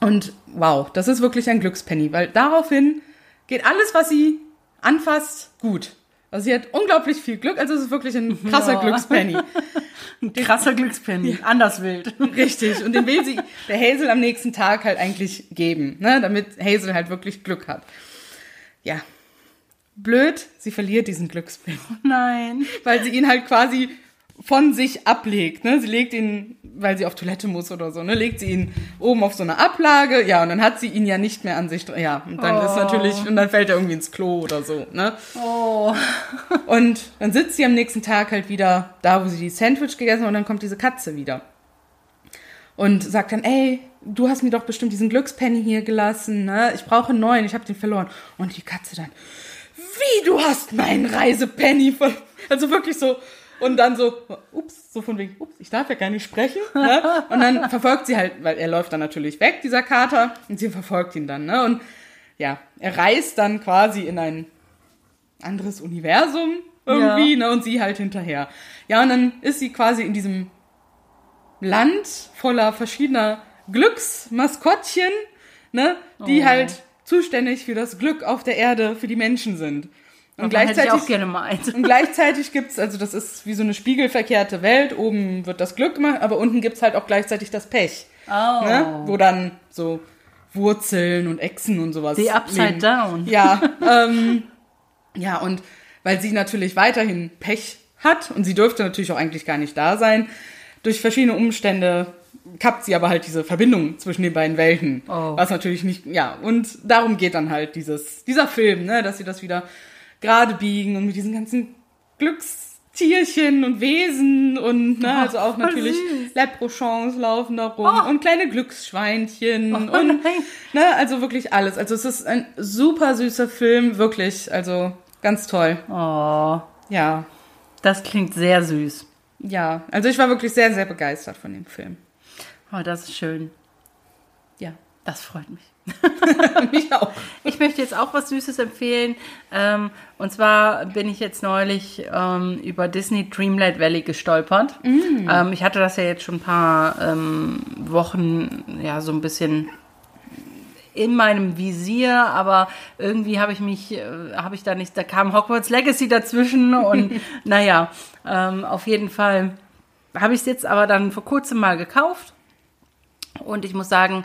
Und wow, das ist wirklich ein Glückspenny, weil daraufhin geht alles, was sie anfasst, gut. Also sie hat unglaublich viel Glück, also es ist wirklich ein krasser Ja. Glückspenny. Ein krasser Glückspenny. Anders wild. Richtig. Und den will sie der Hazel am nächsten Tag halt eigentlich geben, ne? damit Hazel halt wirklich Glück hat. Ja. Blöd, sie verliert diesen Glückspenny, Nein. weil sie ihn halt quasi von sich ablegt. Ne? Sie legt ihn, weil sie auf Toilette muss oder so, ne? legt sie ihn oben auf so eine Ablage, ja, und dann hat sie ihn ja nicht mehr an sich. Ja, und dann ist natürlich, und dann fällt er irgendwie ins Klo oder so. Ne? Oh. Und dann sitzt sie am nächsten Tag halt wieder da, wo sie die Sandwich gegessen hat und dann kommt diese Katze wieder. Und sagt dann, ey, du hast mir doch bestimmt diesen Glückspenny hier gelassen, ne? Ich brauche einen neuen, ich habe den verloren. Und die Katze dann, du hast meinen Reisepenny verloren? Also wirklich so. Und dann so, ups, so von wegen, ups, ich darf ja gar nicht sprechen. Ne? Und dann verfolgt sie halt, weil er läuft dann natürlich weg, dieser Kater, und sie verfolgt ihn dann. Ne? Und ja, er reist dann quasi in ein anderes Universum irgendwie, ne, und sie halt hinterher. Ja, und dann ist sie quasi in diesem Land voller verschiedener Glücksmaskottchen, ne, die Oh. halt zuständig für das Glück auf der Erde für die Menschen sind. Und Davon hätte ich gleichzeitig auch gerne mal eins. und gleichzeitig gibt's, also das ist wie so eine spiegelverkehrte Welt. Oben wird das Glück gemacht, aber unten gibt's halt auch gleichzeitig das Pech. Oh. Ne? Wo dann so Wurzeln und Echsen und sowas. Die Upside leben. Down. Ja, ähm, ja, und weil sie natürlich weiterhin Pech hat und sie dürfte natürlich auch eigentlich gar nicht da sein, durch verschiedene Umstände kappt sie aber halt diese Verbindung zwischen den beiden Welten. Oh. Was natürlich nicht, ja, und darum geht dann halt dieses, dieser Film, ne, dass sie das wieder gerade biegen und mit diesen ganzen Glückstierchen und Wesen und, ne, also auch natürlich süß. Leprechauns laufen da rum Oh. und kleine Glücksschweinchen und, nein. ne, also wirklich alles. Also es ist ein super süßer Film, wirklich, also ganz toll. Oh, Ja, das klingt sehr süß. ja, also ich war wirklich sehr, sehr begeistert von dem Film. Oh, das ist schön. Ja, Das freut mich. mich auch. Ich möchte jetzt auch was Süßes empfehlen. Ähm, und zwar bin ich jetzt neulich ähm, über Disney Dreamlight Valley gestolpert. Ähm, ich hatte das ja jetzt schon ein paar ähm, Wochen, ja, so ein bisschen in meinem Visier, aber irgendwie habe ich mich, äh, habe ich da nicht, da kam Hogwarts Legacy dazwischen und naja, ähm, auf jeden Fall habe ich es jetzt aber dann vor kurzem mal gekauft und ich muss sagen,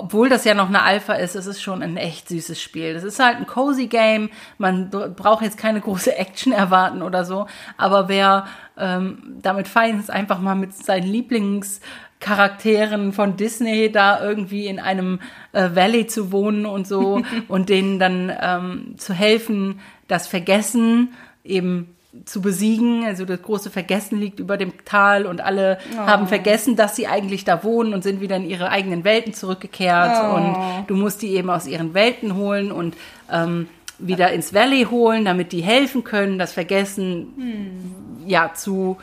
obwohl das ja noch eine Alpha ist, es ist schon ein echt süßes Spiel. Das ist halt ein cozy Game. Man br- braucht jetzt keine große Action erwarten oder so. Aber wer ähm, damit fein ist, einfach mal mit seinen Lieblingscharakteren von Disney da irgendwie in einem äh, Valley zu wohnen und so und denen dann ähm, zu helfen, das Vergessen eben zu besiegen. Also das große Vergessen liegt über dem Tal und alle haben vergessen, dass sie eigentlich da wohnen und sind wieder in ihre eigenen Welten zurückgekehrt. Oh. Und du musst die eben aus ihren Welten holen und ähm, wieder ins Valley holen, damit die helfen können, das Vergessen ja zu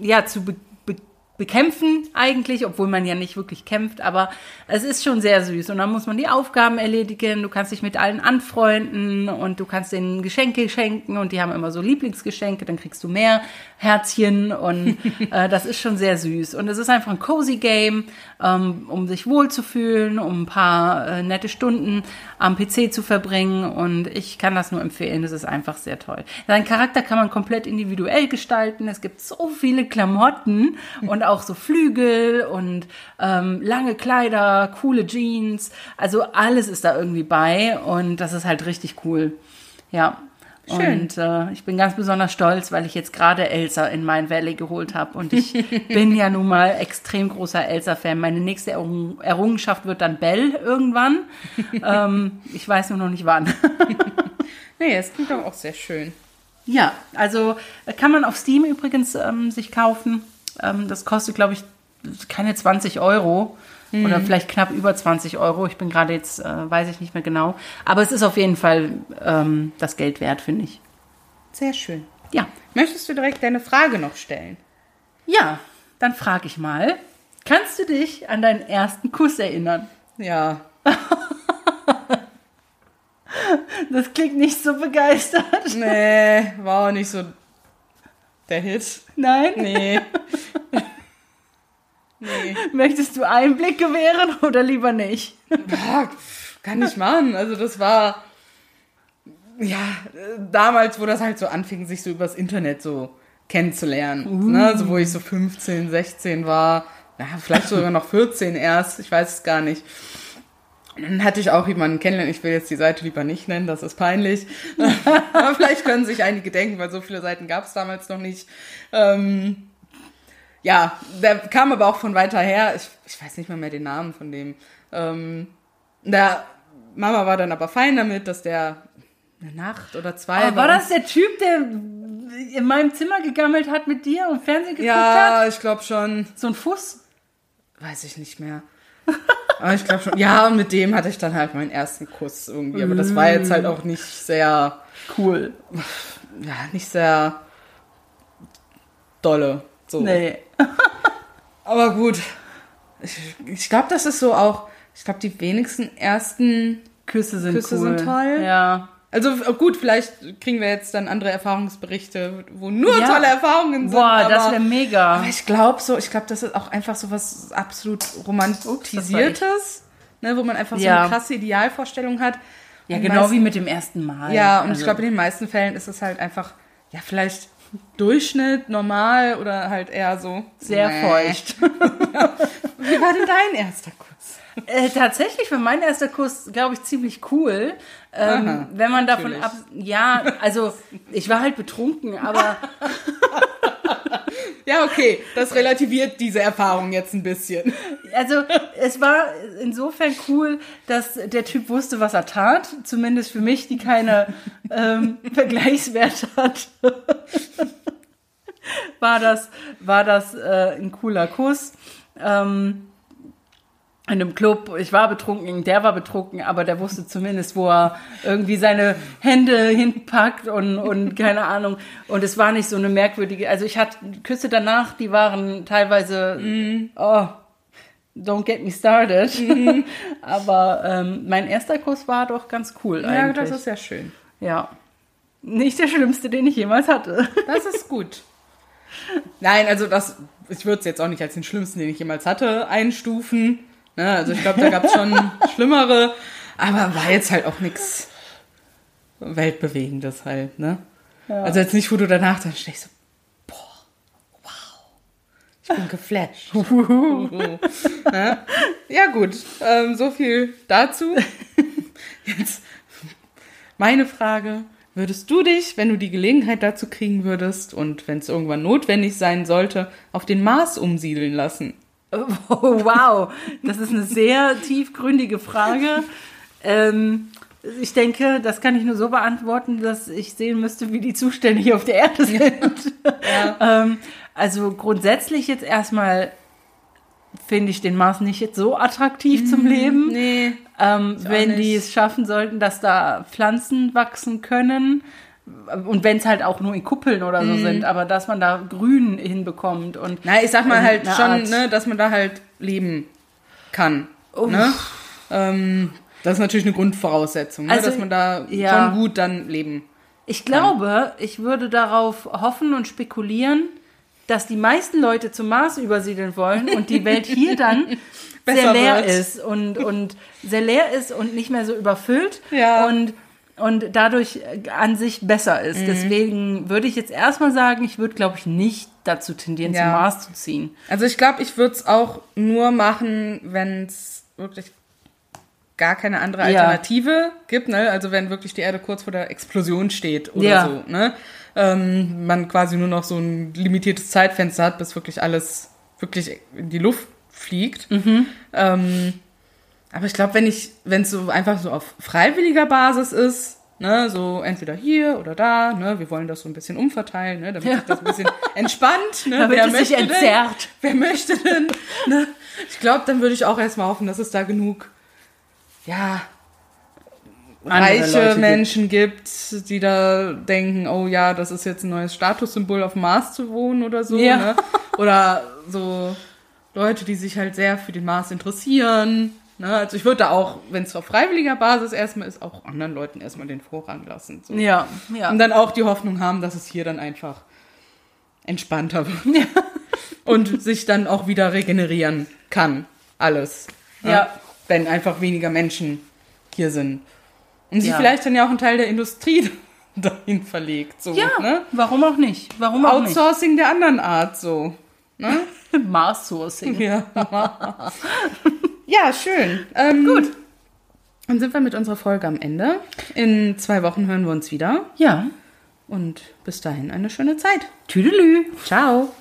ja zu be bekämpfen eigentlich, obwohl man ja nicht wirklich kämpft, aber es ist schon sehr süß. Und dann muss man die Aufgaben erledigen, du kannst dich mit allen anfreunden und du kannst denen Geschenke schenken und die haben immer so Lieblingsgeschenke, dann kriegst du mehr Herzchen und äh, das ist schon sehr süß. Und es ist einfach ein cozy Game, ähm, um sich wohlzufühlen, um ein paar äh, nette Stunden am PC zu verbringen und ich kann das nur empfehlen, es ist einfach sehr toll. Sein Charakter kann man komplett individuell gestalten, es gibt so viele Klamotten und auch so Flügel und ähm, lange Kleider, coole Jeans, also alles ist da irgendwie bei und das ist halt richtig cool. Ja. Schön. Und äh, ich bin ganz besonders stolz, weil ich jetzt gerade Elsa in mein Valley geholt habe. Und ich bin ja nun mal extrem großer Elsa-Fan. Meine nächste Errung Errungenschaft wird dann Belle irgendwann. ähm, ich weiß nur noch nicht wann. Nee, es klingt doch auch sehr schön. ja, also äh, kann man auf Steam übrigens ähm, sich kaufen. Ähm, das kostet, glaube ich, keine 20 Euro. Oder vielleicht knapp über 20 Euro. Ich bin gerade jetzt, äh, weiß ich nicht mehr genau. Aber es ist auf jeden Fall ähm, das Geld wert, finde ich. Sehr schön. Ja. Möchtest du direkt deine Frage noch stellen? Ja, dann frage ich mal, kannst du dich an deinen ersten Kuss erinnern? Ja. Das klingt nicht so begeistert. Nee, war auch nicht so der Hit. Nein? Nee. nee. Möchtest du Einblick gewähren oder lieber nicht? Ja, kann ich machen. Also das war ja damals, wo das halt so anfing, sich so übers Internet so kennenzulernen. Ne? Also wo ich so 15, 16 war, ja, vielleicht sogar noch 14 erst, ich weiß es gar nicht. Dann hatte ich auch jemanden kennenlernen. Ich will jetzt die Seite lieber nicht nennen, das ist peinlich. Aber vielleicht können sich einige denken, weil so viele Seiten gab es damals noch nicht. Ähm, ja, der kam aber auch von weiter her. Ich, ich weiß nicht mal mehr den Namen von dem. Ähm, der Mama war dann aber fein damit, dass der eine Nacht oder zwei Aber war bei das der Typ, der in meinem Zimmer gegammelt hat mit dir und Fernsehen geguckt Ja, hat? ich glaube schon. So ein Fuß? Weiß ich nicht mehr. Aber ich glaube schon. Ja, und mit dem hatte ich dann halt meinen ersten Kuss irgendwie. Aber das war jetzt halt auch nicht sehr, Cool. ja, nicht sehr dolle. So. Nee. Aber gut. Ich, ich glaube, das ist so auch, ich glaube, die wenigsten ersten Küsse sind Küsse cool. sind toll. Ja. Also äh, gut, vielleicht kriegen wir jetzt dann andere Erfahrungsberichte, wo nur Ja. tolle Erfahrungen sind. Boah, das aber- wäre mega. Aber ich glaube so, ich glaube, das ist auch einfach so was absolut romantisiertes, ne, wo man einfach so Ja. eine krasse Idealvorstellung hat. Ja, Und genau meist- wie mit dem ersten Mal. Ja, und Also, ich glaube, in den meisten Fällen ist es halt einfach, ja, vielleicht Durchschnitt, normal oder halt eher so. sehr Nee. feucht. Wie war denn dein erster Kuss? Äh, tatsächlich war mein erster Kuss, glaube ich, ziemlich cool. Ähm, Aha, wenn man davon natürlich. ab. Ja, also ich war halt betrunken, aber Ja, okay, das relativiert diese Erfahrung jetzt ein bisschen. also es war insofern cool, dass der Typ wusste, was er tat. Zumindest für mich, die keine ähm, Vergleichswerte hat. war das, war das äh, ein cooler Kuss. Ähm, in einem Club, ich war betrunken, der war betrunken, aber der wusste zumindest, wo er irgendwie seine Hände hinpackt und, und keine Ahnung. Und es war nicht so eine merkwürdige, also ich hatte Küsse danach, die waren teilweise, oh, don't get me started. aber ähm, mein erster Kuss war doch ganz cool Ja, eigentlich. das ist ja schön. ja. Nicht der schlimmste, den ich jemals hatte. Das ist gut. Nein, also das, ich würde es jetzt auch nicht als den schlimmsten, den ich jemals hatte, einstufen. Ne, also ich glaube, da gab es schon schlimmere, aber war jetzt halt auch nichts Weltbewegendes halt, ne? Also jetzt nicht, wo du danach dann stehst, so, boah, wow, ich bin geflasht. ne? Ja gut, ähm, so viel dazu. Jetzt meine Frage, würdest du dich, wenn du die Gelegenheit dazu kriegen würdest und wenn es irgendwann notwendig sein sollte, auf den Mars umsiedeln lassen? Oh, wow, das ist eine sehr tiefgründige Frage. Ähm, ich denke, das kann ich nur so beantworten, dass ich sehen müsste, wie die Zustände hier auf der Erde sind. ähm, also grundsätzlich jetzt erstmal finde ich den Mars nicht so attraktiv zum Leben. Nee. Ähm, wenn die es schaffen sollten, dass da Pflanzen wachsen können. Und wenn es halt auch nur in Kuppeln oder Mhm. so sind, aber dass man da Grün hinbekommt und Na, ich sag mal halt schon, Art- ne, dass man da halt leben kann. Ne? Ähm, das ist natürlich eine Grundvoraussetzung, ne, Also, dass man da ja. schon gut dann leben. Ich glaube, ich würde darauf hoffen und spekulieren, dass die meisten Leute zum Mars übersiedeln wollen und die Welt hier dann sehr leer wird. ist und, und sehr leer ist und nicht mehr so überfüllt Ja. und, und dadurch äh, an sich besser Mhm. ist. Deswegen würde ich jetzt erstmal sagen, ich würde, glaube ich, nicht dazu tendieren, Ja. zum Mars zu ziehen. Also ich glaube, ich würde es auch nur machen, wenn es wirklich gar keine andere Ja. Alternative gibt, ne? Also wenn wirklich die Erde kurz vor der Explosion steht oder Ja. so, ne? Ähm, man quasi nur noch so ein limitiertes Zeitfenster hat, bis wirklich alles wirklich in die Luft fliegt. Mhm. Ähm, aber ich glaube, wenn ich, wenn es so einfach so auf freiwilliger Basis ist, ne, so entweder hier oder da, ne, wir wollen das so ein bisschen umverteilen, ne, damit sich das ein bisschen entspannt, ne, Damit wer es sich möchte denn? entzerrt. Wer möchte denn? Ne? Ich glaube, dann würde ich auch erstmal hoffen, dass es da genug, ja, reiche Leute gibt. Menschen gibt, die da denken, oh ja, das ist jetzt ein neues Statussymbol auf dem Mars zu wohnen oder so. Ja. Ne? Oder so Leute, die sich halt sehr für den Mars interessieren. Ne? Also ich würde da auch, wenn es auf freiwilliger Basis erstmal ist, auch anderen Leuten erstmal den Vorrang lassen. So. Ja, ja. Und dann auch die Hoffnung haben, dass es hier dann einfach entspannter wird. Und sich dann auch wieder regenerieren kann. Alles. ne? Ja. Wenn einfach weniger Menschen hier sind. Und sich Ja. vielleicht dann ja auch ein Teil der Industrie dahin verlegt. So, ja, ne? warum auch nicht? Warum auch Outsourcing der anderen Art so. Ne? nicht? Mars-Sourcing. Ja. Ja, schön. Ähm, Gut. Dann sind wir mit unserer Folge am Ende. In zwei Wochen hören wir uns wieder. Ja. Und bis dahin eine schöne Zeit. Tüdelü. Ciao.